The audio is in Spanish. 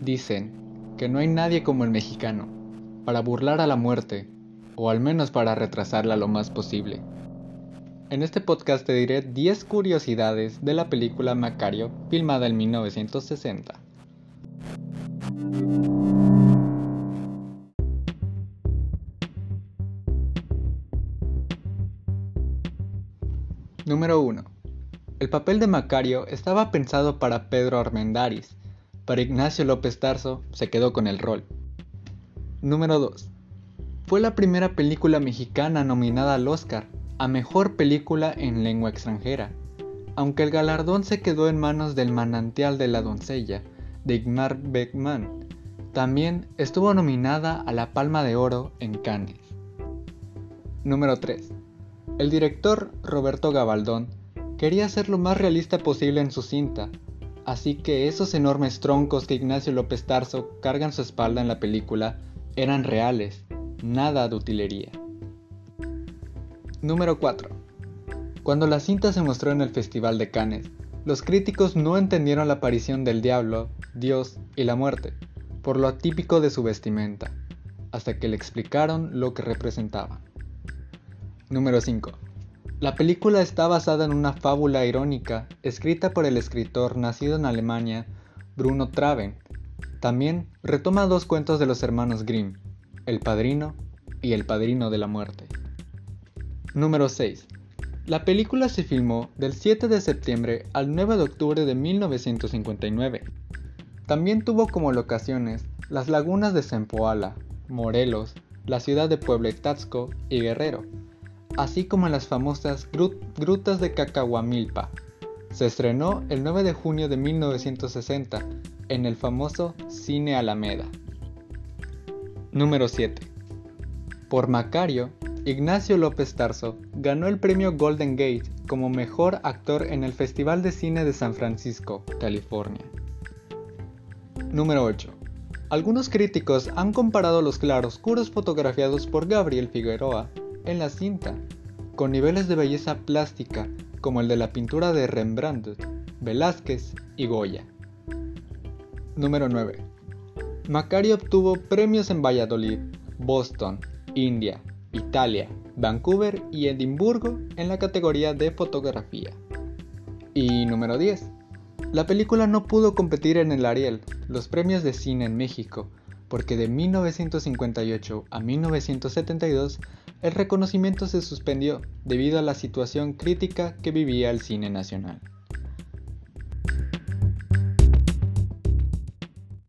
Dicen que no hay nadie como el mexicano para burlar a la muerte, o al menos para retrasarla lo más posible. En este podcast te diré 10 curiosidades de la película Macario, filmada en 1960. Número 1. El papel de Macario estaba pensado para Pedro Armendáriz, para Ignacio López Tarso se quedó con el rol. Número 2. Fue la primera película mexicana nominada al Oscar a Mejor Película en Lengua Extranjera, aunque el galardón se quedó en manos del Manantial de la Doncella, de Igmar Beckman. También estuvo nominada a la Palma de Oro en Cannes. Número 3. El director Roberto Gabaldón quería ser lo más realista posible en su cinta, así que esos enormes troncos que Ignacio López Tarso carga en su espalda en la película eran reales, nada de utilería. Número 4. Cuando la cinta se mostró en el Festival de Cannes, los críticos no entendieron la aparición del diablo, Dios y la muerte, por lo atípico de su vestimenta, hasta que le explicaron lo que representaba. Número 5. La película está basada en una fábula irónica escrita por el escritor nacido en Alemania, Bruno Traven. También retoma dos cuentos de los hermanos Grimm, El Padrino y El Padrino de la Muerte. Número 6. La película se filmó del 7 de septiembre al 9 de octubre de 1959. También tuvo como locaciones las lagunas de Zempoala, Morelos, la ciudad de Puebla Taxco y Guerrero así como en las famosas Grutas de Cacahuamilpa. Se estrenó el 9 de junio de 1960 en el famoso Cine Alameda. Número 7. Por Macario, Ignacio López Tarso ganó el premio Golden Gate como mejor actor en el Festival de Cine de San Francisco, California. Número 8. Algunos críticos han comparado los claroscuros fotografiados por Gabriel Figueroa en la cinta, con niveles de belleza plástica como el de la pintura de Rembrandt, Velázquez y Goya. Número 9. Macari obtuvo premios en Valladolid, Boston, India, Italia, Vancouver y Edimburgo en la categoría de fotografía. Y número 10. La película no pudo competir en el Ariel, los premios de cine en México, porque de 1958 a 1972 el reconocimiento se suspendió debido a la situación crítica que vivía el cine nacional.